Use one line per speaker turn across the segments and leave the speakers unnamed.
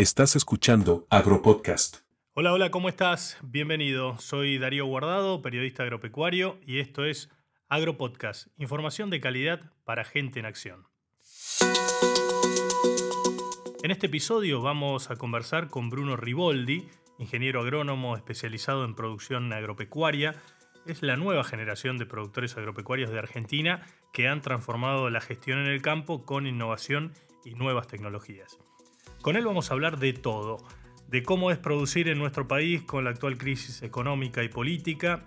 Estás escuchando Agropodcast.
Hola, hola, ¿cómo estás? Bienvenido. Soy Darío Guardado, periodista agropecuario, y esto es Agropodcast, información de calidad para gente en acción. En este episodio vamos a conversar con Bruno Riboldi, ingeniero agrónomo especializado en producción agropecuaria. Es la nueva generación de productores agropecuarios de Argentina que han transformado la gestión en el campo con innovación y nuevas tecnologías. Con él vamos a hablar de todo, de cómo es producir en nuestro país con la actual crisis económica y política,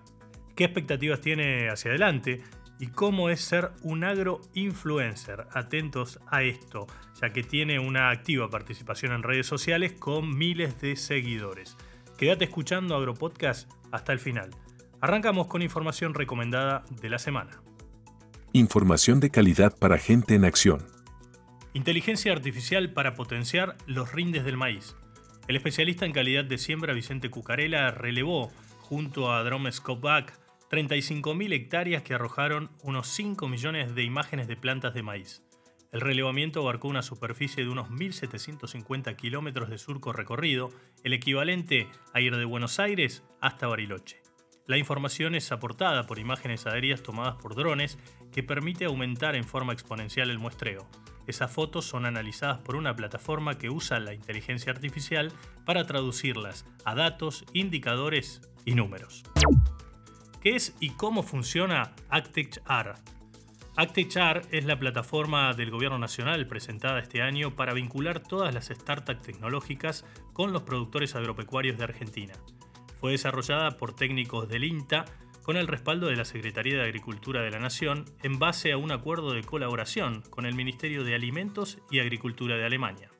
qué expectativas tiene hacia adelante y cómo es ser un agro-influencer. Atentos a esto, ya que tiene una activa participación en redes sociales con miles de seguidores. Quédate escuchando Agropodcast hasta el final. Arrancamos con información recomendada de la semana.
Información de calidad para gente en acción.
Inteligencia artificial para potenciar los rindes del maíz. El especialista en calidad de siembra Vicente Cucarela relevó, junto a Drome Scopeback, 35.000 hectáreas que arrojaron unos 5 millones de imágenes de plantas de maíz. El relevamiento abarcó una superficie de unos 1.750 kilómetros de surco recorrido, el equivalente a ir de Buenos Aires hasta Bariloche. La información es aportada por imágenes aéreas tomadas por drones que permite aumentar en forma exponencial el muestreo. Esas fotos son analizadas por una plataforma que usa la inteligencia artificial para traducirlas a datos, indicadores y números. ¿Qué es y cómo funciona ActechR? ActechR es la plataforma del Gobierno Nacional presentada este año para vincular todas las startups tecnológicas con los productores agropecuarios de Argentina. Fue desarrollada por técnicos del INTA con el respaldo de la Secretaría de Agricultura de la Nación en base a un acuerdo de colaboración con el Ministerio de Alimentos y Agricultura de Alemania.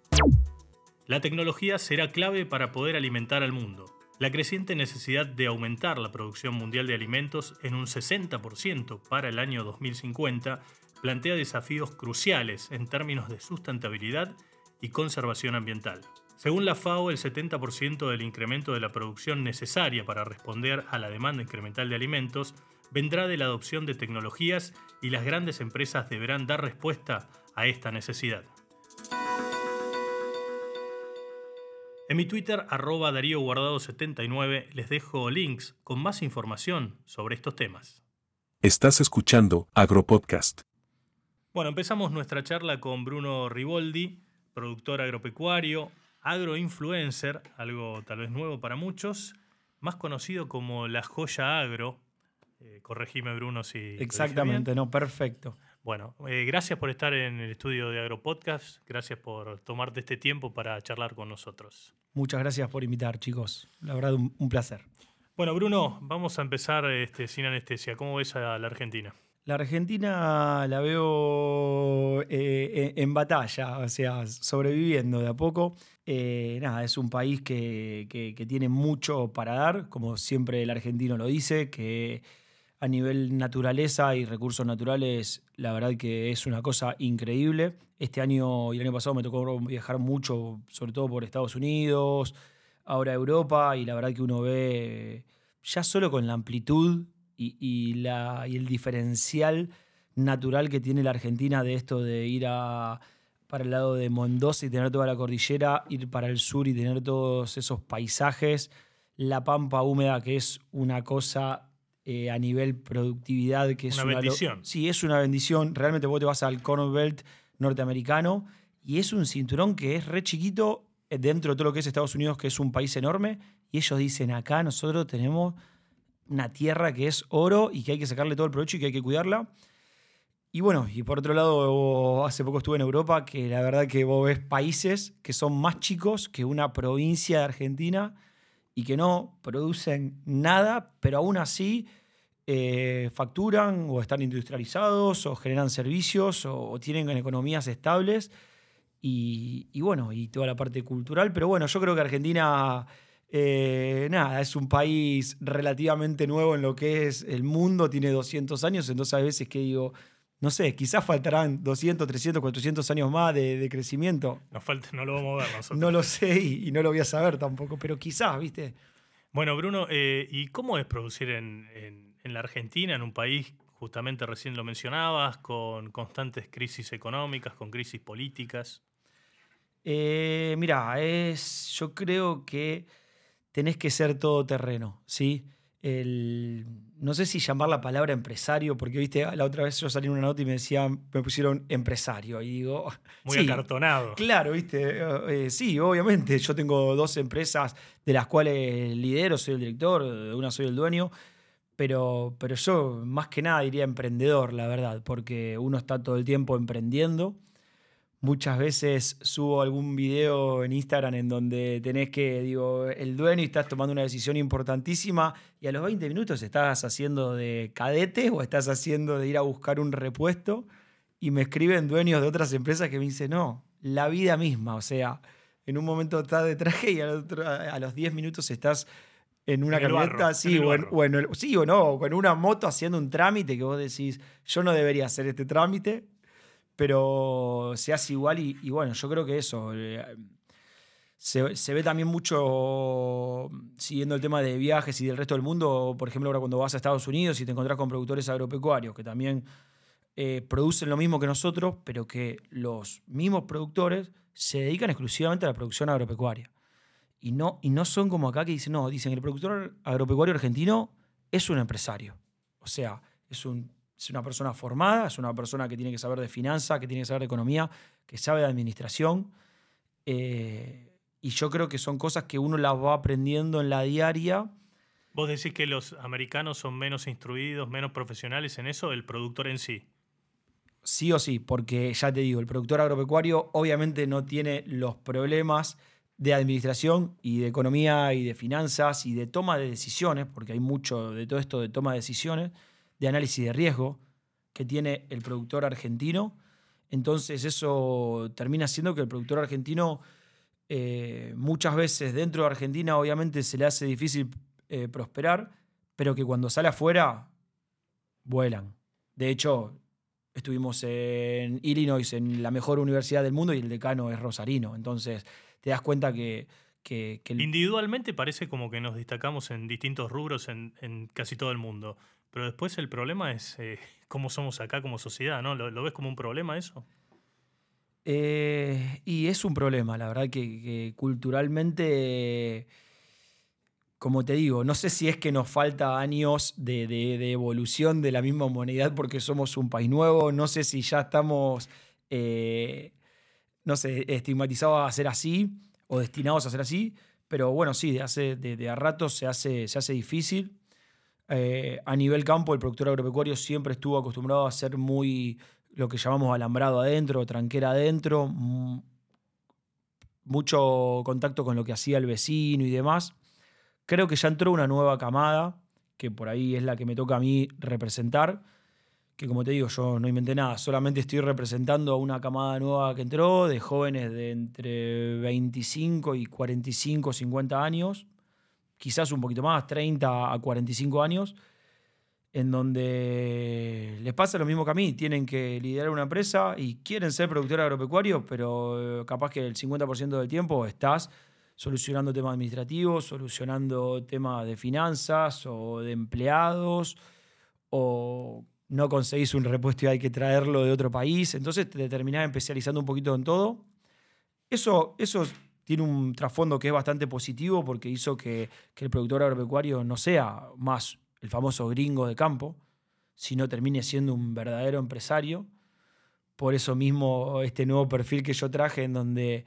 La tecnología será clave para poder alimentar al mundo. La creciente necesidad de aumentar la producción mundial de alimentos en un 60% para el año 2050 plantea desafíos cruciales en términos de sustentabilidad y conservación ambiental. Según la FAO, el 70% del incremento de la producción necesaria para responder a la demanda incremental de alimentos vendrá de la adopción de tecnologías y las grandes empresas deberán dar respuesta a esta necesidad. En mi Twitter, arroba Darío Guardado 79, les dejo links con más información sobre estos temas.
Estás escuchando Agropodcast.
Bueno, empezamos nuestra charla con Bruno Riboldi, productor agropecuario, agroinfluencer, algo tal vez nuevo para muchos, más conocido como la joya agro. Eh, corregime, Bruno, si.
Exactamente, no, perfecto.
Bueno, eh, gracias por estar en el estudio de Agropodcast. Gracias por tomarte este tiempo para charlar con nosotros.
Muchas gracias por invitar, chicos. La verdad, un, un placer.
Bueno, Bruno, vamos a empezar este, sin anestesia. ¿Cómo ves a la Argentina?
La Argentina la veo eh, en batalla, o sea, sobreviviendo de a poco. Eh, nada, es un país que, que, tiene mucho para dar, como siempre el argentino lo dice, que a nivel naturaleza y recursos naturales, la verdad que es una cosa increíble. Este año y el año pasado me tocó viajar mucho, sobre todo por Estados Unidos, ahora Europa, y la verdad que uno ve ya solo con la amplitud y, la, y el diferencial natural que tiene la Argentina de esto de ir a, para el lado de Mendoza y tener toda la cordillera, ir para el sur y tener todos esos paisajes, la pampa húmeda que es una cosa eh, a nivel productividad que es
una, bendición.
Sí, es una bendición. Realmente vos te vas al Corn Belt norteamericano y es un cinturón que es re chiquito eh, dentro de todo lo que es Estados Unidos, que es un país enorme, y ellos dicen acá nosotros tenemos una tierra que es oro y que hay que sacarle todo el provecho y que hay que cuidarla. Y bueno, y por otro lado, hace poco estuve en Europa, que la verdad que vos ves países que son más chicos que una provincia de Argentina y que no producen nada, pero aún así eh, facturan o están industrializados o generan servicios o, tienen economías estables. Y, y, bueno, y toda la parte cultural. Pero bueno, yo creo que Argentina eh, nada, es un país relativamente nuevo en lo que es el mundo, tiene 200 años, entonces hay veces que digo, no sé, quizás faltarán 200, 300, 400 años más de, crecimiento.
Nos falta, no lo vamos a ver nosotros.
No lo sé y, no lo voy a saber tampoco, pero quizás, ¿viste?
Bueno, Bruno, eh, ¿y cómo es producir en, en la Argentina, en un país, justamente recién lo mencionabas, con constantes crisis económicas, con crisis políticas?
Eh, mira, es, yo creo que tenés que ser todoterreno, ¿sí? El, no sé si llamar la palabra empresario, porque viste, la otra vez yo salí en una nota y me decían, me pusieron empresario. Y digo.
Muy acartonado.
Claro, viste. Eh, sí, obviamente. Yo tengo dos empresas de las cuales lidero, soy el director, de una soy el dueño. Pero, pero yo más que nada diría emprendedor, la verdad, porque uno está todo el tiempo emprendiendo Muchas veces subo algún video en Instagram en donde tenés que, digo, el dueño y estás tomando una decisión importantísima y a los 20 minutos estás haciendo de cadete o estás haciendo de ir a buscar un repuesto y me escriben dueños de otras empresas que me dicen, no, la vida misma, o sea, en un momento estás de traje y a los 10 minutos estás en una camioneta, sí, o, sí o no, con una moto haciendo un trámite que vos decís, yo no debería hacer este trámite, pero se hace igual y, bueno, yo creo que eso. Eh, se, ve también mucho siguiendo el tema de viajes y del resto del mundo, por ejemplo, ahora cuando vas a Estados Unidos y te encontrás con productores agropecuarios que también eh, producen lo mismo que nosotros, pero que los mismos productores se dedican exclusivamente a la producción agropecuaria. Y no, y no son como acá que dicen, no, dicen el productor agropecuario argentino es un empresario. O sea, es un es una persona formada, es una persona que tiene que saber de finanzas, que tiene que saber de economía, que sabe de administración. Eh, y yo creo que son cosas que uno las va aprendiendo en la diaria.
¿Vos decís que los americanos son menos instruidos, menos profesionales en eso, el productor en sí?
Sí o sí, porque ya te digo, el productor agropecuario obviamente no tiene los problemas de administración y de economía y de finanzas y de toma de decisiones, porque hay mucho de todo esto de toma de decisiones de análisis de riesgo que tiene el productor argentino. Entonces eso termina siendo que el productor argentino eh, muchas veces dentro de Argentina obviamente se le hace difícil eh, prosperar, pero que cuando sale afuera vuelan. De hecho, estuvimos en Illinois, en la mejor universidad del mundo, y el decano es rosarino. Entonces te das cuenta que...
Individualmente parece como que nos destacamos en distintos rubros en casi todo el mundo. Pero después el problema es eh, cómo somos acá como sociedad, ¿no? ¿Lo, ves como un problema eso?
Eh, y es un problema, la verdad que, culturalmente, como te digo, no sé si es que nos falta años de, evolución de la misma humanidad porque somos un país nuevo, no sé si ya estamos, eh, no sé, estigmatizados a ser así o destinados a ser así, pero bueno, sí, de, hace, de, a ratos se hace, se hace difícil. Eh, a nivel campo, el productor agropecuario siempre estuvo acostumbrado a ser muy lo que llamamos alambrado adentro, tranquera adentro, mucho contacto con lo que hacía el vecino y demás. Creo que ya entró una nueva camada, que por ahí es la que me toca a mí representar, que como te digo, yo no inventé nada, solamente estoy representando a una camada nueva que entró, de jóvenes de entre 25 y 45, 50 años, quizás un poquito más, 30 a 45 años, en donde les pasa lo mismo que a mí, tienen que liderar una empresa y quieren ser productor agropecuario, pero eh, capaz que el 50% del tiempo estás solucionando temas administrativos, solucionando temas de finanzas o de empleados, o no conseguís un repuesto y hay que traerlo de otro país, entonces te terminás especializando un poquito en todo. Eso, eso tiene un trasfondo que es bastante positivo porque hizo que, el productor agropecuario no sea más el famoso gringo de campo, sino termine siendo un verdadero empresario. Por eso mismo este nuevo perfil que yo traje en donde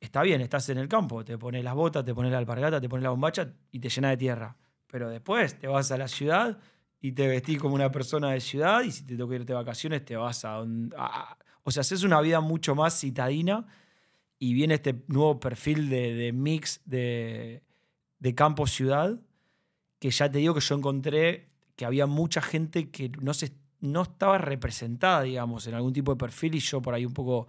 está bien, estás en el campo, te pones las botas, te pones la alpargata, te pones la bombacha y te llenas de tierra. Pero después te vas a la ciudad y te vestís como una persona de ciudad y si te toca irte de vacaciones te vas a... a o sea, haces una vida mucho más citadina y viene este nuevo perfil de, mix de, campo-ciudad, que ya te digo que yo encontré que había mucha gente que no, se, no estaba representada, digamos, en algún tipo de perfil y yo por ahí un poco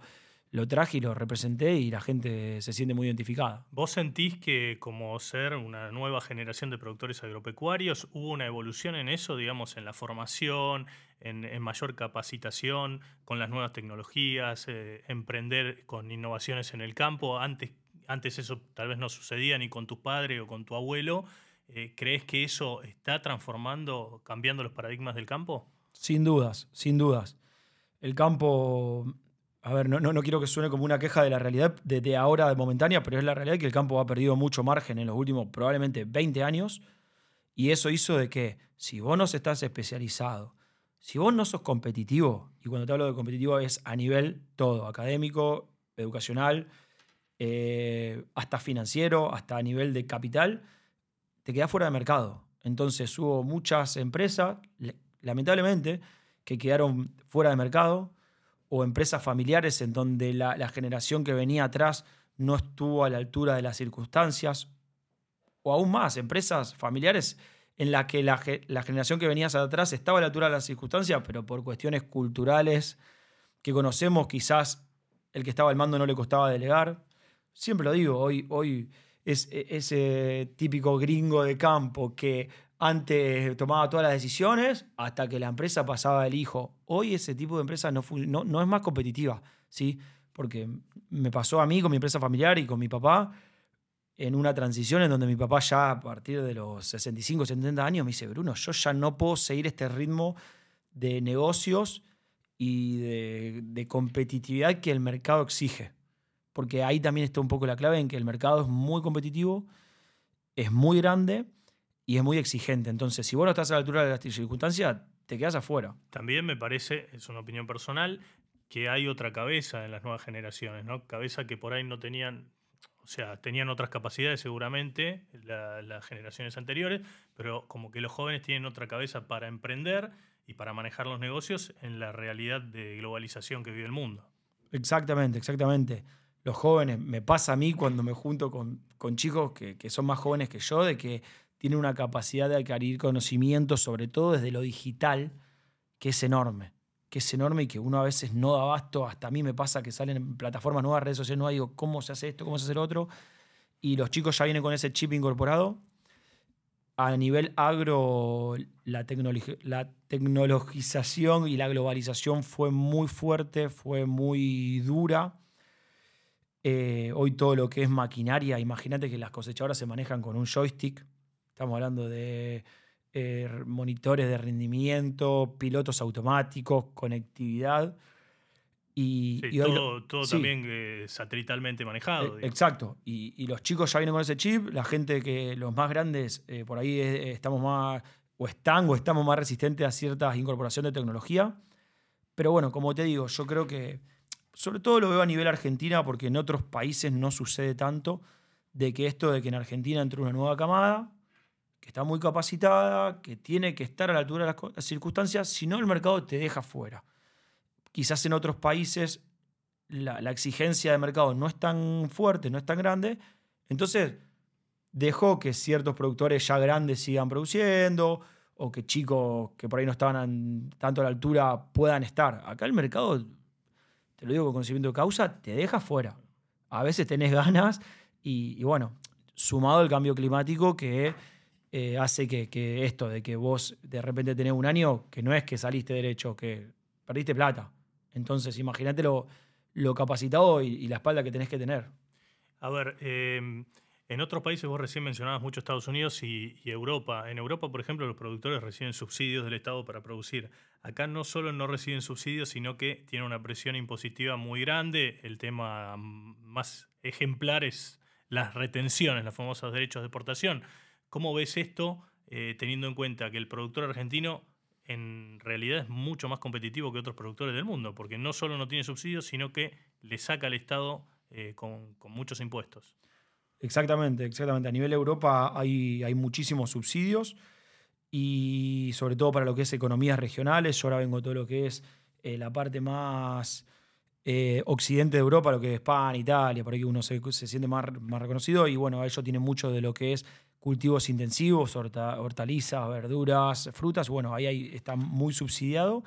lo traje y lo representé y la gente se siente muy identificada.
¿Vos sentís que como ser una nueva generación de productores agropecuarios hubo una evolución en eso, digamos, en la formación, en, mayor capacitación con las nuevas tecnologías, eh, emprender con innovaciones en el campo? Antes, antes eso tal vez no sucedía ni con tu padre o con tu abuelo. Eh, ¿Crees que eso está transformando, cambiando los paradigmas del campo?
Sin dudas, sin dudas. El campo a ver, no, no, no quiero que suene como una queja de la realidad de, de ahora, de momentánea, pero es la realidad que el campo ha perdido mucho margen en los últimos probablemente 20 años. Y eso hizo de que si vos no estás especializado, si vos no sos competitivo, y cuando te hablo de competitivo es a nivel todo, académico, educacional, eh, hasta financiero, hasta a nivel de capital, te quedás fuera de mercado. Entonces hubo muchas empresas, lamentablemente, que quedaron fuera de mercado, o empresas familiares en donde la, generación que venía atrás no estuvo a la altura de las circunstancias, o aún más, empresas familiares en las que la, la generación que venía atrás estaba a la altura de las circunstancias, pero por cuestiones culturales que conocemos, quizás el que estaba al mando no le costaba delegar. Siempre lo digo, hoy, hoy es e, ese típico gringo de campo que antes tomaba todas las decisiones hasta que la empresa pasaba el hijo. Hoy ese tipo de empresa no, no, no, es más competitiva, ¿sí? Porque me pasó a mí con mi empresa familiar y con mi papá en una transición en donde mi papá ya a partir de los 65, 70 años me dice, Bruno, yo ya no puedo seguir este ritmo de negocios y de, de competitividad que el mercado exige. Porque ahí también está un poco la clave en que el mercado es muy competitivo, es muy grande y es muy exigente. Entonces, si vos no estás a la altura de las circunstancias, te quedas afuera.
También me parece, es una opinión personal, que hay otra cabeza en las nuevas generaciones, ¿no? Cabeza que por ahí no tenían, o sea, tenían otras capacidades seguramente las generaciones anteriores, pero como que los jóvenes tienen otra cabeza para emprender y para manejar los negocios en la realidad de globalización que vive el mundo.
Exactamente, exactamente. Los jóvenes, me pasa a mí cuando me junto con, con chicos que, que son más jóvenes que yo, de que tiene una capacidad de adquirir conocimiento, sobre todo desde lo digital, que es enorme. Que es enorme y que uno a veces no da abasto. Hasta a mí me pasa que salen en plataformas nuevas, redes sociales nuevas, digo, ¿cómo se hace esto? ¿Cómo se hace lo otro? Y los chicos ya vienen con ese chip incorporado. A nivel agro, la, la tecnologización y la globalización fue muy fuerte, fue muy dura. Eh, hoy todo lo que es maquinaria, imagínate que las cosechadoras se manejan con un joystick, Estamos hablando de eh, monitores de rendimiento, pilotos automáticos, conectividad. Y,
todo, también eh, satelitalmente manejado.
Eh, exacto. Y, los chicos ya vienen con ese chip. La gente que los más grandes, por ahí estamos más, o están o estamos más resistentes a ciertas incorporaciones de tecnología. Pero bueno, como te digo, yo creo que sobre todo lo veo a nivel Argentina porque en otros países no sucede tanto de que esto de que en Argentina entre una nueva camada que está muy capacitada, que tiene que estar a la altura de las circunstancias, si no el mercado te deja fuera. Quizás en otros países la, exigencia de mercado no es tan fuerte, no es tan grande, entonces dejó que ciertos productores ya grandes sigan produciendo o que chicos que por ahí no estaban tanto a la altura puedan estar. Acá el mercado, te lo digo con conocimiento de causa, te deja fuera. A veces tenés ganas y, y bueno, sumado al cambio climático que eh, hace que, esto de que vos de repente tenés un año que no es que saliste derecho, que perdiste plata. Entonces, imagínate lo, capacitado y, la espalda que tenés que tener.
A ver, em, en otros países vos recién mencionabas mucho Estados Unidos y, Europa. En Europa, por ejemplo, los productores reciben subsidios del Estado para producir. Acá no solo no reciben subsidios, sino que tienen una presión impositiva muy grande. El tema más ejemplar es las retenciones, los famosos derechos de exportación ¿Cómo ves esto eh, teniendo en cuenta que el productor argentino en realidad es mucho más competitivo que otros productores del mundo? Porque no solo no tiene subsidios, sino que le saca al Estado eh, con, muchos impuestos.
Exactamente, exactamente. A nivel Europa hay, hay muchísimos subsidios y sobre todo para lo que es economías regionales. Yo ahora vengo de todo lo que es eh, la parte más occidente de Europa, lo que es España, Italia, por ahí uno se, se siente más, más reconocido y bueno, ellos tienen mucho de lo que es cultivos intensivos, hortalizas, verduras, frutas, bueno, ahí está muy subsidiado.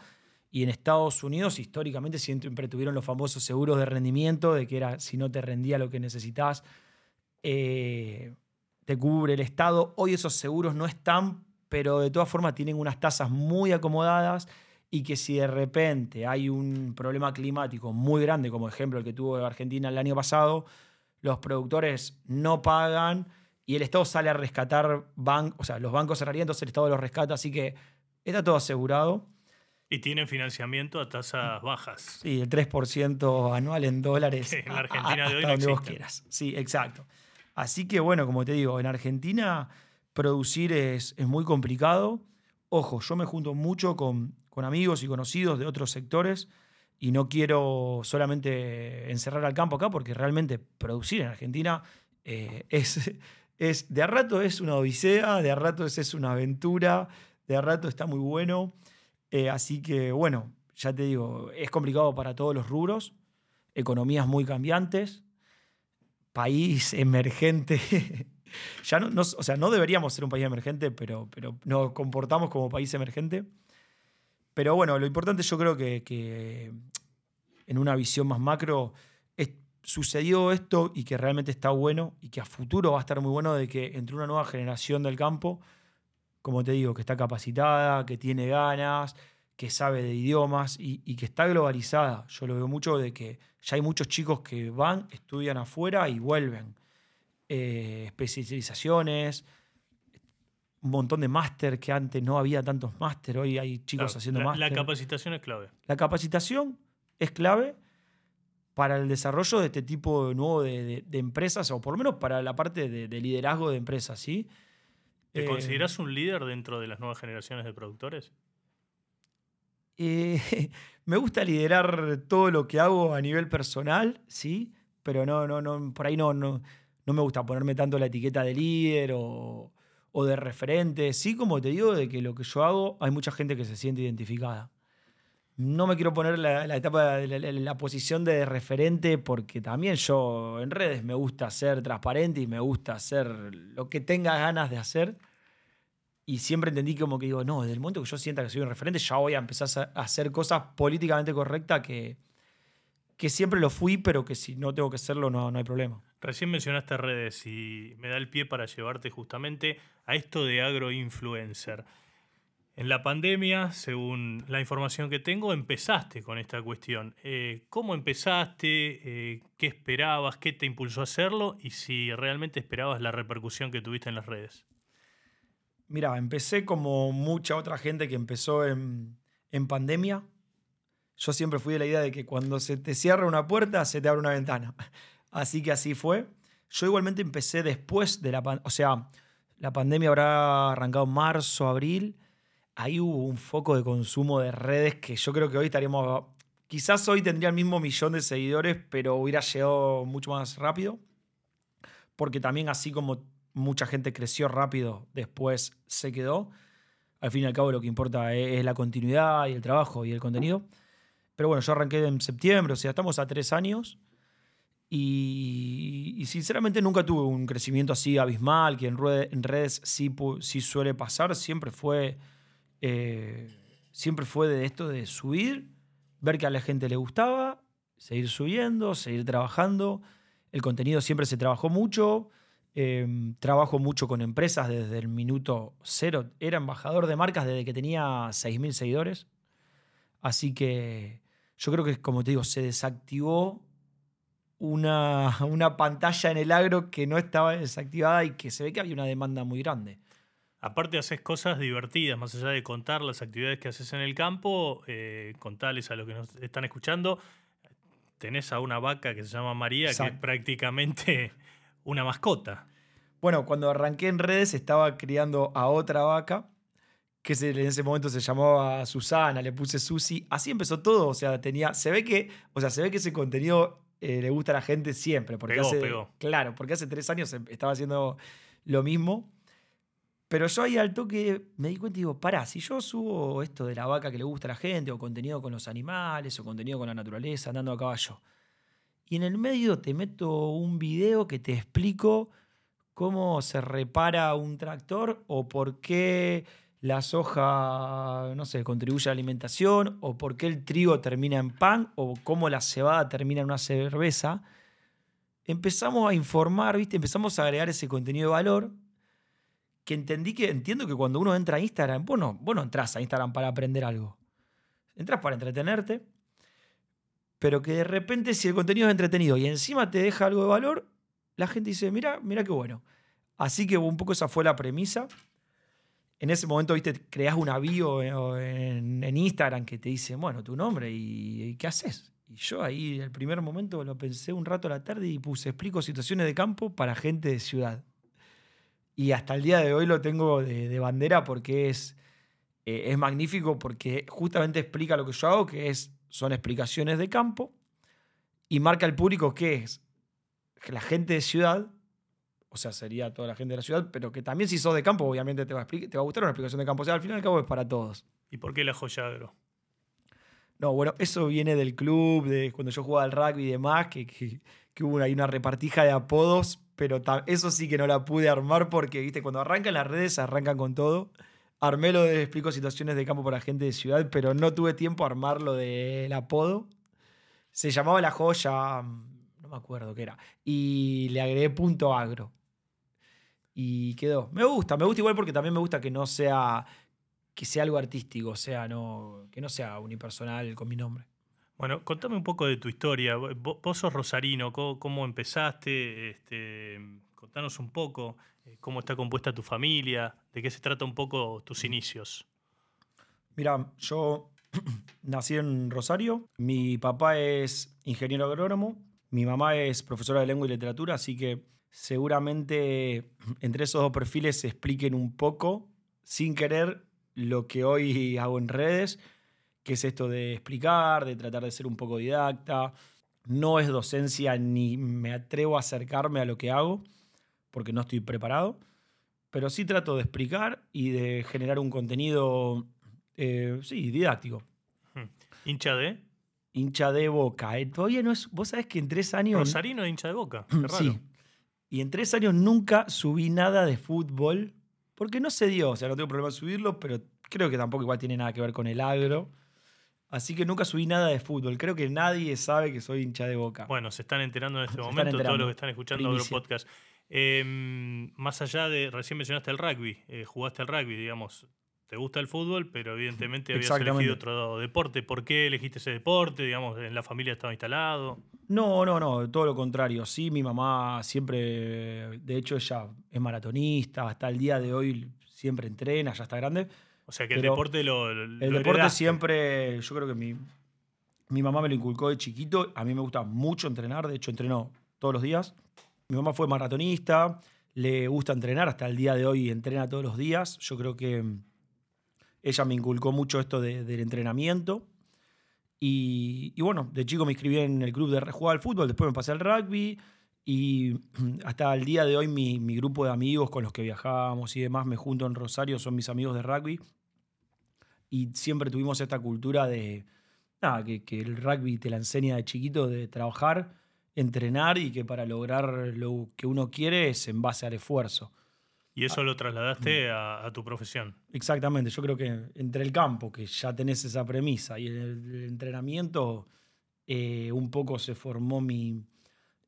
Y en Estados Unidos históricamente siempre tuvieron los famosos seguros de rendimiento, de que era si no te rendía lo que necesitas, eh, te cubre el Estado. Hoy esos seguros no están, pero de todas formas tienen unas tasas muy acomodadas y que si de repente hay un problema climático muy grande, como ejemplo el que tuvo Argentina el año pasado, los productores no pagan y el Estado sale a rescatar bancos, o sea, los bancos cerrarían, entonces el Estado los rescata, así que está todo asegurado.
Y tienen financiamiento a tasas bajas.
Sí, el 3% anual en dólares.
Que en la Argentina de hoy
hasta
no
donde vos quieras. Sí, exacto. Así que bueno, como te digo, en Argentina producir es, es muy complicado. Ojo, yo me junto mucho con, con amigos y conocidos de otros sectores y no quiero solamente encerrar al campo acá porque realmente producir en Argentina eh, es, es, de a rato es una odisea, de a rato es, es una aventura, de a rato está muy bueno. Eh, así que bueno, ya te digo, es complicado para todos los rubros, economías muy cambiantes, país emergente. ya no, no- o sea, no deberíamos ser un país emergente, pero, pero nos comportamos como país emergente. Pero bueno, lo importante yo creo que, que en una visión más macro sucedió esto y que realmente está bueno y que a futuro va a estar muy bueno de que entre una nueva generación del campo, como te digo, que está capacitada, que tiene ganas, que sabe de idiomas y, y que está globalizada. Yo lo veo mucho de que ya hay muchos chicos que van, estudian afuera y vuelven. Eh, especializaciones, un montón de máster que antes no había tantos máster, hoy hay chicos
Claro,
haciendo máster.
la capacitación es clave.
La capacitación es clave para el desarrollo de este tipo de nuevo de, de- de empresas, o por lo menos para la parte de, de liderazgo de empresas, ¿sí?
¿Te
Eh,
consideras un líder dentro de las nuevas generaciones de productores?
eh, me gusta liderar todo lo que hago a nivel personal, ¿sí? Pero no, no, no, por ahí no, no, no me gusta ponerme tanto la etiqueta de líder o, o de referente. Sí, como te digo, de que lo que yo hago, hay mucha gente que se siente identificada. No me quiero poner la, etapa la, posición de referente porque también yo en redes me gusta ser transparente y me gusta hacer lo que tenga ganas de hacer. Y siempre entendí como que digo, no, desde el momento que yo sienta que soy un referente, ya voy a empezar a a hacer cosas políticamente correctas que, que siempre lo fui, pero que si no tengo que serlo no, no hay problema.
Recién mencionaste redes y me da el pie para llevarte justamente a esto de agroinfluencer. En la pandemia, según la información que tengo, empezaste con esta cuestión. Eh, ¿Cómo empezaste? Eh, ¿Qué esperabas? ¿Qué te impulsó a hacerlo? Y si realmente esperabas la repercusión que tuviste en las redes.
Mira, empecé como mucha otra gente que empezó en, en pandemia. Yo siempre fui de la idea de que cuando se te cierra una puerta, se te abre una ventana. Así que así fue. Yo igualmente empecé después de la pandemia. O sea, la pandemia habrá arrancado en marzo, abril. Ahí hubo un foco de consumo de redes que yo creo que hoy estaríamos. Quizás hoy tendría el mismo millón de seguidores, pero hubiera llegado mucho más rápido. Porque también, así como mucha gente creció rápido, después se quedó. Al fin y al cabo, lo que importa es, la continuidad y el trabajo y el contenido. Pero bueno, yo arranqué en septiembre, o sea, estamos a tres años. Y, sinceramente nunca tuve un crecimiento así abismal, que en, redes sí, sí suele pasar. Siempre fue, eh, siempre fue de esto de subir, ver que a la gente le gustaba, seguir subiendo, seguir trabajando. El contenido siempre se trabajó mucho. Eh, trabajo mucho con empresas desde el minuto cero. Era embajador de marcas desde que tenía 6.000 seguidores. Así que yo creo que, como te digo, se desactivó una, una pantalla en el agro que no estaba desactivada y que se ve que había una demanda muy grande.
Aparte haces cosas divertidas, más allá de contar las actividades que haces en el campo, eh, contales a los que nos están escuchando. Tenés a una vaca que se llama María, que es prácticamente una mascota.
Bueno, cuando arranqué en redes estaba criando a otra vaca que en ese momento se llamaba Susana, le puse Susi. Así empezó todo, o sea, tenía se ve que, o sea, se ve que ese contenido eh, le gusta a la gente siempre, porque
Pegó,
hace
pegó.
claro, porque hace tres años em- estaba haciendo lo mismo. Pero yo ahí al toque me di cuenta y digo, pará, si yo subo esto de la vaca que le gusta a la gente, o contenido con los animales, o contenido con la naturaleza, andando a caballo, y en el medio te meto un video que te explico cómo se repara un tractor o por qué la soja, no sé, contribuye a la alimentación o por qué el trigo termina en pan o cómo la cebada termina en una cerveza, empezamos a informar, ¿viste? Empezamos a agregar ese contenido de valor que entendí que entiendo que cuando uno entra a Instagram, vos no, entras a Instagram para aprender algo. Entras para entretenerte, pero que de repente si el contenido es entretenido y encima te deja algo de valor, la gente dice, mira, mira qué bueno. Así que un poco esa fue la premisa. en ese momento, viste, creas una bio en, Instagram que te dice, bueno, tu nombre y, y qué haces. Y yo ahí, el primer momento, lo pensé un rato a la tarde y puse, explico situaciones de campo para gente de ciudad. Y hasta el día de hoy lo tengo de, de bandera porque es, eh, es magnífico, porque justamente explica lo que yo hago, que es, son explicaciones de campo, y marca al público que es que la gente de ciudad, o sea, sería toda la gente de la ciudad, pero que también si sos de campo, obviamente te va a, te va a gustar una explicación de campo. O sea, al fin y al cabo es para todos.
¿Y por qué la joya agro?
No, bueno, eso viene del club, de cuando yo jugaba al rugby y demás, que, que, que hubo ahí una repartija de apodos, pero eso sí que no la pude armar porque, viste, cuando arrancan las redes, arrancan con todo. Armé lo de explico situaciones de campo para gente de ciudad, pero no tuve tiempo a armar lo del apodo. Se llamaba La Joya, no me acuerdo qué era, y le agregué punto agro. Y quedó. Me gusta, me gusta igual porque también me gusta que no sea que sea algo artístico, o sea, no, que no sea unipersonal con mi nombre.
Bueno, contame un poco de tu historia. Vos, vos sos rosarino, ¿cómo, cómo empezaste? Este, contanos un poco eh, cómo está compuesta tu familia, de qué se trata un poco tus inicios.
Mira, yo nací en Rosario, mi papá es ingeniero agrónomo, mi mamá es profesora de lengua y literatura, así que seguramente entre esos dos perfiles se expliquen un poco, sin querer, lo que hoy hago en redes, que es esto de explicar, de tratar de ser un poco didacta. No es docencia ni me atrevo a acercarme a lo que hago, porque no estoy preparado, pero sí trato de explicar y de generar un contenido, eh, sí, didáctico.
¿Hincha de?
Hincha de boca. eh, Todavía no es. Vos sabés que en tres años.
Rosarino de hincha de boca. Qué raro.
Sí. Y en tres años nunca subí nada de fútbol. Porque no se dio. O sea, no tengo problema en subirlo, pero creo que tampoco igual tiene nada que ver con el agro. Así que nunca subí nada de fútbol. Creo que nadie sabe que soy hincha de boca.
Bueno, se están enterando en este
Se
momento todos los que están escuchando. Agro Podcast. Eh, más allá de, recién mencionaste el rugby, eh, jugaste al rugby, digamos. Te gusta el fútbol, pero evidentemente habías elegido otro deporte. ¿Por qué elegiste ese deporte? Digamos, en la familia estaba instalado.
No, no, no, todo lo contrario. Sí, mi mamá siempre, de hecho ella es maratonista, hasta el día de hoy siempre entrena, ya está grande.
O sea que el
Pero
deporte lo. lo
El deporte siempre, yo creo que mi, mi mamá me lo inculcó de chiquito. A mí me gusta mucho entrenar, de hecho entreno todos los días. Mi mamá fue maratonista, le gusta entrenar, hasta el día de hoy entrena todos los días. Yo creo que ella me inculcó mucho esto de- del entrenamiento. Y, y bueno, de chico me inscribí en el club de jugar al fútbol, después me pasé al rugby. Y hasta el día de hoy mi, mi grupo de amigos con los que viajábamos y demás me junto en Rosario, son mis amigos de rugby. Y siempre tuvimos esta cultura de nada, que, que el rugby te la enseña de chiquito, de trabajar, entrenar y que para lograr lo que uno quiere es en base al esfuerzo.
Y eso lo trasladaste
Mm.
a, a tu profesión.
Exactamente, yo creo que entre el campo, que ya tenés esa premisa, y el, el entrenamiento, eh, un poco se formó mi,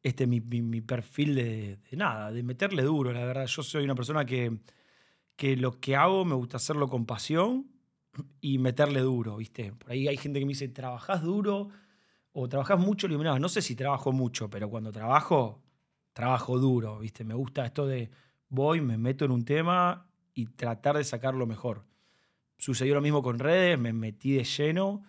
este, mi, mi- perfil de, de nada, de meterle duro, la verdad. Yo soy una persona que, que lo que hago me gusta hacerlo con pasión y meterle duro, ¿viste? Por ahí hay gente que me dice, ¿trabajás duro o trabajás mucho? Le digo, "No, no sé si trabajo mucho, pero cuando trabajo, trabajo duro, ¿viste? Me gusta esto de voy, me meto en un tema y tratar de sacarlo mejor. Sucedió lo mismo con redes, me metí de lleno.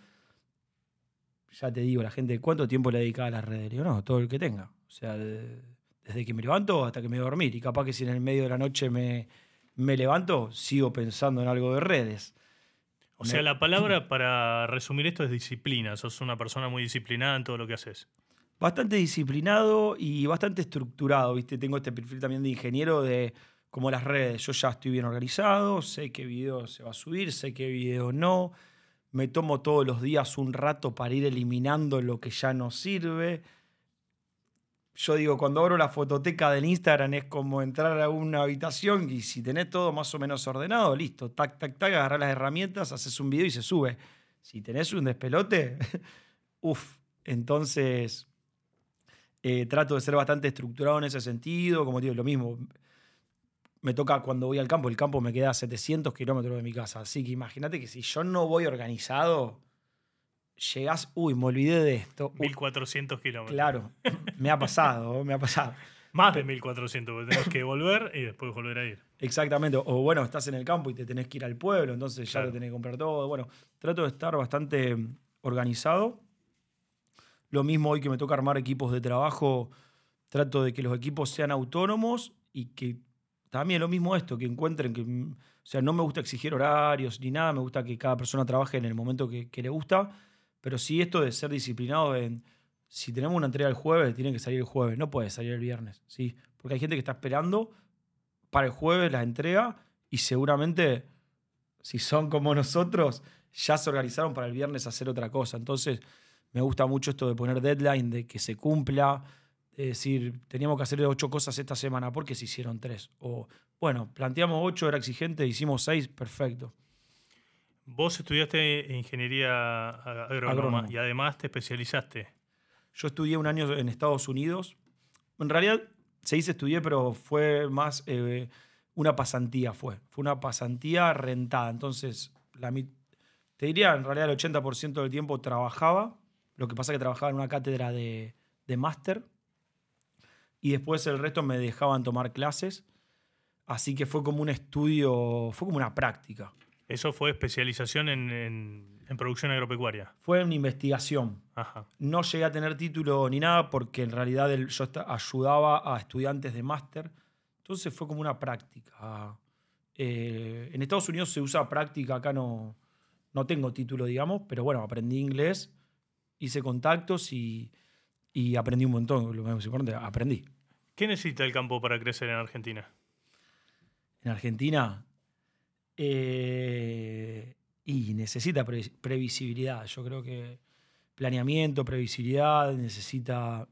Ya te digo, la gente, ¿cuánto tiempo le dedicaba a las redes? Le digo, no, todo el que tenga. O sea, de- desde que me levanto hasta que me voy a dormir. Y capaz que si en el medio de la noche me, me levanto, sigo pensando en algo de redes.
O sea, la palabra para resumir esto es disciplina. Sos una persona muy disciplinada en todo lo que haces.
bastante disciplinado y bastante estructurado, ¿viste? Tengo este perfil también de ingeniero de como las redes. Yo ya estoy bien organizado, sé qué video se va a subir, sé qué video no. Me tomo todos los días un rato para ir eliminando lo que ya no sirve. Yo digo, cuando abro la fototeca del Instagram es como entrar a una habitación y si tenés todo más o menos ordenado, listo, tac, tac, tac, agarrás las herramientas, haces un video y se sube. Si tenés un despelote, uff, entonces eh, trato de ser bastante estructurado en ese sentido, como digo, lo mismo. Me toca cuando voy al campo, el campo me queda a 700 kilómetros de mi casa, así que imagínate que si yo no voy organizado, llegás, uy, me olvidé de esto. Uy,
1400 kilómetros.
Claro, me ha pasado, me ha pasado.
Más de 1400, porque tenés que volver y después volver a ir.
Exactamente. O bueno, estás en el campo y te tenés que ir al pueblo, entonces ya
Claro.
te tenés que comprar todo. Bueno, trato de estar bastante organizado. Lo mismo hoy que me toca armar equipos de trabajo, trato de que los equipos sean autónomos y que también lo mismo esto, que encuentren que, mm, o sea, no me gusta exigir horarios ni nada, me gusta que cada persona trabaje en el momento que, que le gusta, pero sí esto de ser disciplinado en, si tenemos una entrega el jueves, tiene que salir el jueves, no puede salir el viernes, ¿sí? Porque hay gente que está esperando para el jueves la entrega y seguramente, si son como nosotros, ya se organizaron para el viernes hacer otra cosa. Entonces, me gusta mucho esto de poner deadline, de que se cumpla, de decir, teníamos que hacer ocho cosas esta semana, ¿por qué se hicieron tres? O, bueno, planteamos ocho, era exigente, hicimos seis, perfecto.
Vos estudiaste ingeniería agrónoma y además te especializaste.
Yo estudié un año en Estados Unidos. En realidad, se dice estudié, pero fue más eh, una pasantía, fue. Fue una pasantía rentada. Entonces, la, te diría, en realidad el 80% del tiempo trabajaba. Lo que pasa es que trabajaba en una cátedra de, de máster. Y después el resto me dejaban tomar clases. Así que fue como un estudio, fue como una práctica.
Eso fue especialización en, en- en producción agropecuaria.
Fue una investigación.
Ajá.
No llegué a tener título ni nada porque en realidad el- yo ayudaba a estudiantes de máster. Entonces fue como una práctica. Eh, en Estados Unidos se usa práctica, acá no, no tengo título, digamos, pero bueno, aprendí inglés, hice contactos y, y aprendí un montón. Lo más importante, aprendí.
¿Qué necesita el campo para crecer en Argentina?
En Argentina, eh, y necesita pre- previsibilidad. Yo creo que planeamiento, previsibilidad, necesita,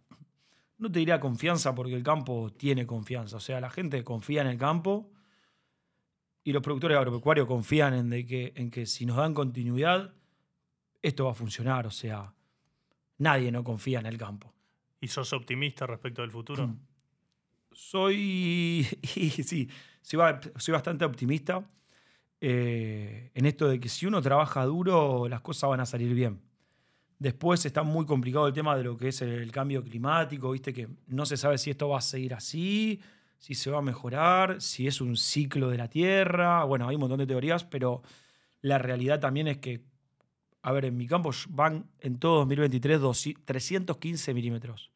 no te diría confianza porque el campo tiene confianza. O sea, la gente confía en el campo y los productores agropecuarios confían en, de que, en que si nos dan continuidad, esto va a funcionar. O sea, nadie no confía en el campo.
¿Y sos optimista respecto del futuro?
Mm. Soy, sí, soy, soy bastante optimista eh, en esto de que si uno trabaja duro, las cosas van a salir bien. Después está muy complicado el tema de lo que es el cambio climático, viste que no se sabe si esto va a seguir así, si se va a mejorar, si es un ciclo de la Tierra. Bueno, hay un montón de teorías, pero la realidad también es que, a ver, en mi campo van en todo 2023 200 315 milímetros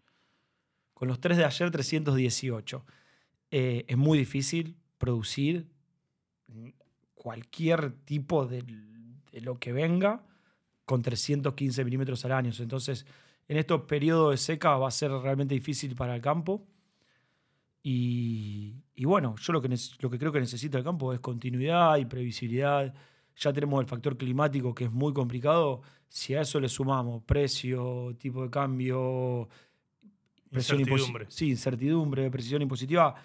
con los tres de ayer 318. Eh, es muy difícil producir cualquier tipo de, de lo que venga con 315 milímetros al año. Entonces, en estos periodos de seca va a ser realmente difícil para el campo. Y, y bueno, yo lo que, lo que creo que necesita el campo es continuidad y previsibilidad. Ya tenemos el factor climático que es muy complicado. Si a eso le sumamos precio, tipo de cambio, presión
Incertidumbre.
Sí, incertidumbre, precisión impositiva,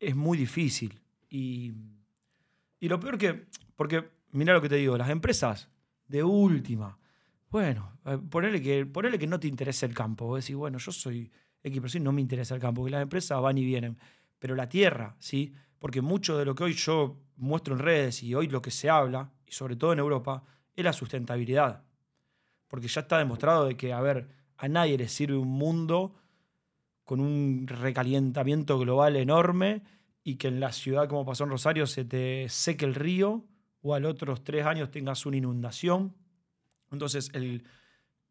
es muy difícil. Y, y lo peor que, porque mira lo que te digo, las empresas de última, bueno, eh, ponele que, ponele que no te interesa el campo. Vos decís, bueno, yo soy X persona no me interesa el campo, porque las empresas van y vienen. Pero la tierra, ¿sí? Porque mucho de lo que hoy yo muestro en redes y hoy lo que se habla, y sobre todo en Europa, es la sustentabilidad. Porque ya está demostrado de que, a ver, a nadie le sirve un mundo con un recalentamiento global enorme y que en la ciudad, como pasó en Rosario, se te seque el río o al otros tres años tengas una inundación. Entonces, el,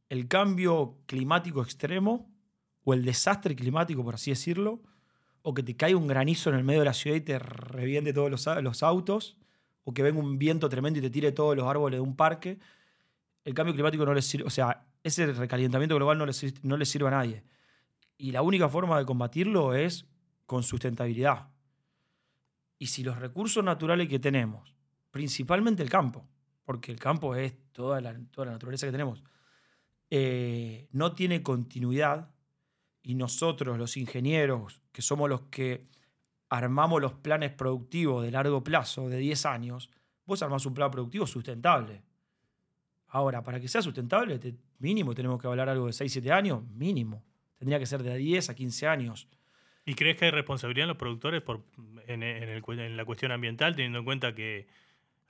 el cambio climático extremo o el desastre climático, por así decirlo, o que te caiga un granizo en el medio de la ciudad y te reviente todos los, a- los autos, o que venga un viento tremendo y te tire todos los árboles de un parque, el cambio climático no le sirve, o sea, ese recalentamiento global no le, no le sirve a nadie. Y la única forma de combatirlo es con sustentabilidad. Y si los recursos naturales que tenemos, principalmente el campo, porque el campo es toda la, toda la naturaleza que tenemos, eh, no tiene continuidad y nosotros, los ingenieros, que somos los que armamos los planes productivos de largo plazo, de 10 años, vos armás un plan productivo sustentable. Ahora, para que sea sustentable, te- mínimo tenemos que hablar algo de 6, 7 años, mínimo. Tendría que ser de 10 a 15 años.
¿Y crees que hay responsabilidad en los productores por, en, en el cu- en la cuestión ambiental, teniendo en cuenta que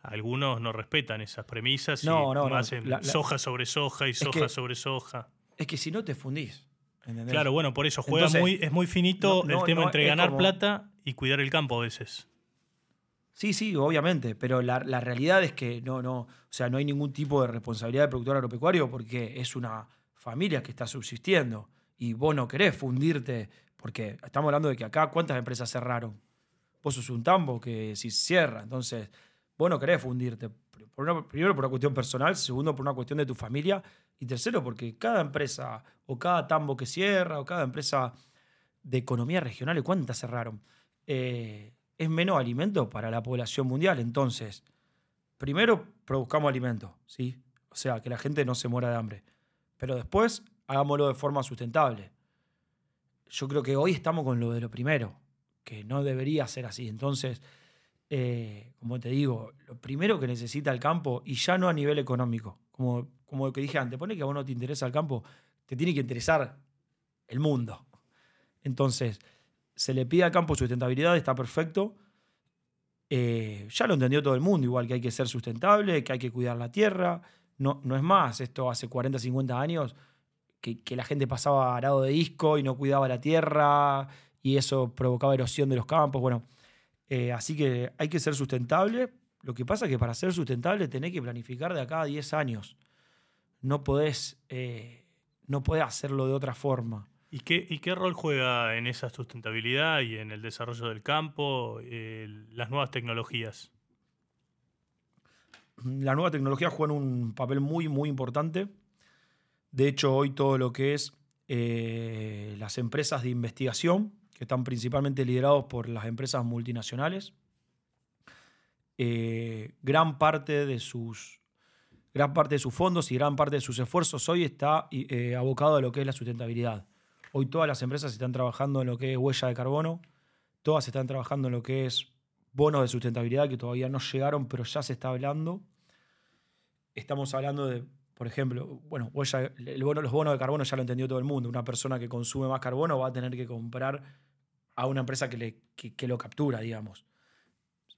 algunos no respetan esas premisas
No,
y
no, no.
hacen
La- la-
soja sobre soja y soja
que-
sobre soja?
Es que si no te fundís. ¿entendés?
Claro, bueno, por eso juega
Entonces,
muy, es muy finito el tema entre ganar
como-
plata y cuidar el campo a veces.
Sí, sí, obviamente, pero la, la realidad es que no, no, o sea, no hay ningún tipo de responsabilidad del productor agropecuario porque es una familia que está subsistiendo y vos no querés fundirte, porque estamos hablando de que acá cuántas empresas cerraron. Vos sos un tambo que si cierra, entonces vos no querés fundirte. Primero por una cuestión personal, segundo por una cuestión de tu familia y tercero porque cada empresa o cada tambo que cierra o cada empresa de economía regional, ¿y ¿cuántas cerraron? Eh, es menos alimento para la población mundial. Entonces, primero produzcamos alimento, ¿sí? O sea, que la gente no se muera de hambre. Pero después, hagámoslo de forma sustentable. Yo creo que hoy estamos con lo de lo primero, que no debería ser así. Entonces, eh, como te digo, lo primero que necesita el campo, y ya no a nivel económico, como, como lo que dije antes, pone que a vos no te interesa el campo, te tiene que interesar el mundo. Entonces, se le pide al campo sustentabilidad, está perfecto. Eh, ya lo entendió todo el mundo, igual que hay que ser sustentable, que hay que cuidar la tierra. No, no es más, esto hace 40, 50 años, que, que la gente pasaba arado de disco y no cuidaba la tierra y eso provocaba erosión de los campos. Bueno, eh, así que hay que ser sustentable. Lo que pasa es que para ser sustentable tenés que planificar de acá a 10 años. No podés, eh, no podés hacerlo de otra forma.
¿Y qué, ¿Y qué rol juega en esa sustentabilidad y en el desarrollo del campo eh, las nuevas tecnologías?
la nueva tecnología juega un papel muy, muy importante. De hecho, hoy todo lo que es eh, las empresas de investigación, que están principalmente liderados por las empresas multinacionales, eh, gran parte de sus gran parte de sus fondos y gran parte de sus esfuerzos hoy está eh, abocado a lo que es la sustentabilidad. Hoy todas las empresas están trabajando en lo que es huella de carbono, todas están trabajando en lo que es bonos de sustentabilidad que todavía no llegaron, pero ya se está hablando. Estamos hablando de, por ejemplo, bueno, los bonos de carbono ya lo entendió todo el mundo. Una persona que consume más carbono va a tener que comprar a una empresa que- que lo captura, digamos.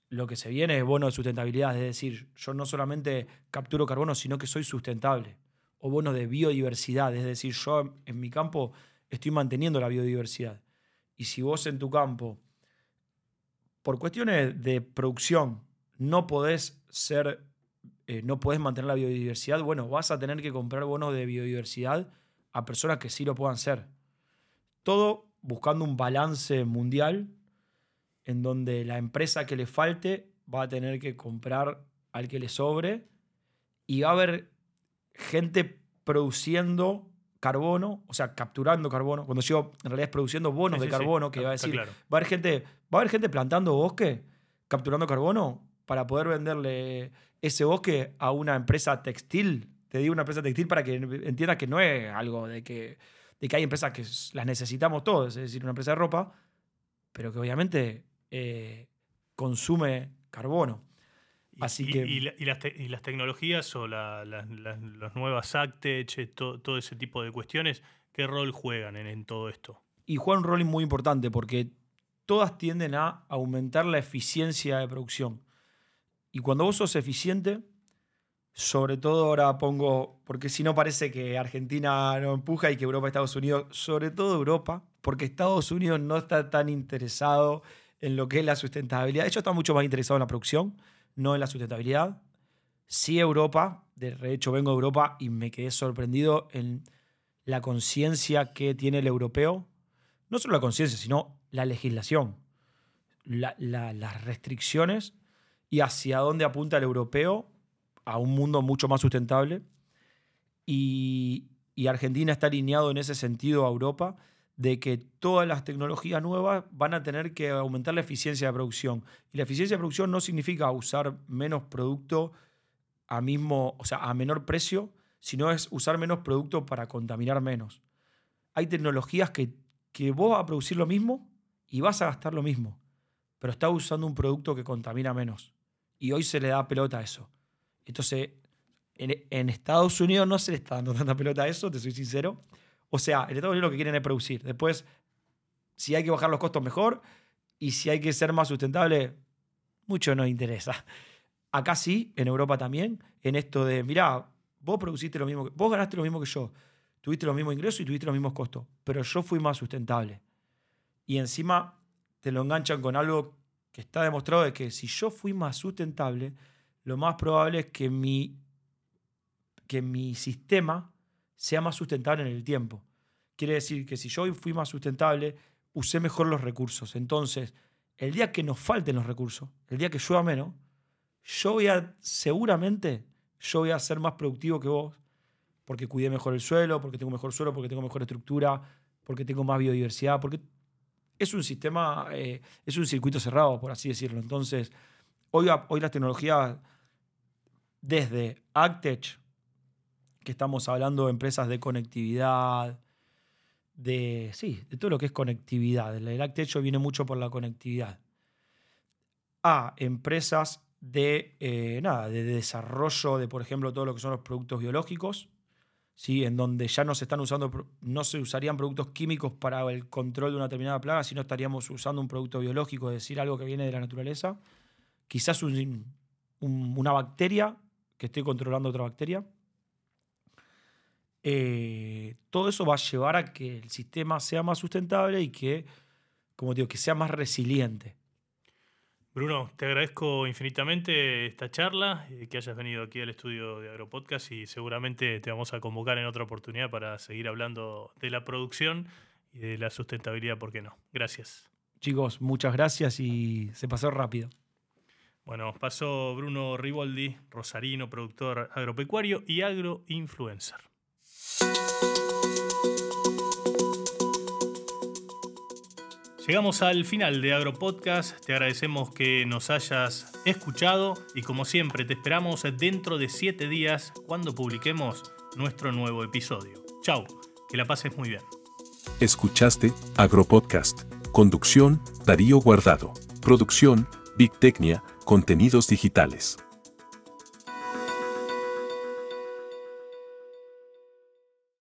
Lo que se viene es bono de sustentabilidad, es decir, yo no solamente capturo carbono, sino que soy sustentable. O bono de biodiversidad, es decir, yo en mi campo estoy manteniendo la biodiversidad. Y si vos en tu campo por cuestiones de producción no podés ser, eh, no podés mantener la biodiversidad, bueno, vas a tener que comprar bonos de biodiversidad a personas que sí lo puedan ser. Todo buscando un balance mundial en donde la empresa que le falte va a tener que comprar al que le sobre y va a haber gente produciendo carbono, o sea, capturando carbono. Cuando yo en realidad es produciendo bonos
Sí,
de
sí, sí,
carbono, que va a decir,
claro.
va a haber gente, va a haber gente plantando bosque, capturando carbono para poder venderle ese bosque a una empresa textil. Te digo una empresa textil para que entiendas que no es algo de que, de que hay empresas que las necesitamos todos, es decir, una empresa de ropa, pero que obviamente eh, consume carbono.
Y-
Así
y,
que-
y la- y las, te- y las tecnologías o la- la- la- las nuevas Actech, eh, to- todo ese tipo de cuestiones, ¿qué rol juegan en, en todo esto?
y juega un rol muy importante porque todas tienden a aumentar la eficiencia de producción. Y cuando vos sos eficiente, sobre todo ahora pongo, porque si no parece que Argentina no empuja y que Europa, Estados Unidos, sobre todo Europa, porque Estados Unidos no está tan interesado en lo que es la sustentabilidad. De hecho, está mucho más interesado en la producción, no en la sustentabilidad. Sí Europa, de hecho vengo de Europa y me quedé sorprendido en la conciencia que tiene el europeo no solo la conciencia, sino la legislación, la- la- las restricciones y hacia dónde apunta el europeo a un mundo mucho más sustentable. Y, Argentina está alineado en ese sentido a Europa de que todas las tecnologías nuevas van a tener que aumentar la eficiencia de producción. Y la eficiencia de producción no significa usar menos producto a mismo, o sea, a menor precio, sino es usar menos producto para contaminar menos. Hay tecnologías que, que vos vas a producir lo mismo y vas a gastar lo mismo, pero estás usando un producto que contamina menos. Y hoy se le da pelota a eso. Entonces, en, en Estados Unidos no se le está dando tanta pelota a eso, te soy sincero. O sea, en Estados Unidos lo que quieren es producir. Después, si hay que bajar los costos, mejor. Y si hay que ser más sustentable, mucho nos interesa. Acá sí, en Europa también, en esto de, mirá, vos produciste lo mismo, que, vos ganaste lo mismo que yo. tuviste los mismos ingresos y tuviste los mismos costos, pero yo fui más sustentable. Y encima te lo enganchan con algo que está demostrado de que si yo fui más sustentable, lo más probable es que mi, que mi sistema sea más sustentable en el tiempo. Quiere decir que si yo fui más sustentable, usé mejor los recursos. Entonces, el día que nos falten los recursos, el día que llueva menos, yo voy seguramente, yo voy a ser más productivo que vos, porque cuidé mejor el suelo, porque tengo mejor suelo, porque tengo mejor estructura, porque tengo más biodiversidad, porque es un sistema, eh, es un circuito cerrado, por así decirlo. Entonces, hoy, hoy las tecnologías, desde Actech, que estamos hablando de empresas de conectividad, de, sí, de todo lo que es conectividad. El Actech viene mucho por la conectividad. A empresas de, eh, nada, de desarrollo de, por ejemplo, todo lo que son los productos biológicos, ¿sí? en donde ya no se están usando, no se usarían productos químicos para el control de una determinada plaga, sino estaríamos usando un producto biológico, es decir, algo que viene de la naturaleza. Quizás una bacteria, que esté controlando otra bacteria. Eh, todo eso va a llevar a que el sistema sea más sustentable y que, como digo, que sea más resiliente.
Bruno, te agradezco infinitamente esta charla, eh, que hayas venido aquí al estudio de Agropodcast y seguramente te vamos a convocar en otra oportunidad para seguir hablando de la producción y de la sustentabilidad, ¿por qué no? Gracias.
Chicos, muchas gracias y se pasó rápido.
Bueno, pasó Bruno Riboldi, rosarino, productor agropecuario y agroinfluencer. Llegamos al final de Agropodcast, te agradecemos que nos hayas escuchado y como siempre te esperamos dentro de 7 días cuando publiquemos nuestro nuevo episodio. Chau, que la pases muy bien.
Escuchaste Agropodcast. Conducción, Darío Guardado. Producción, Big Tecnia, Contenidos Digitales.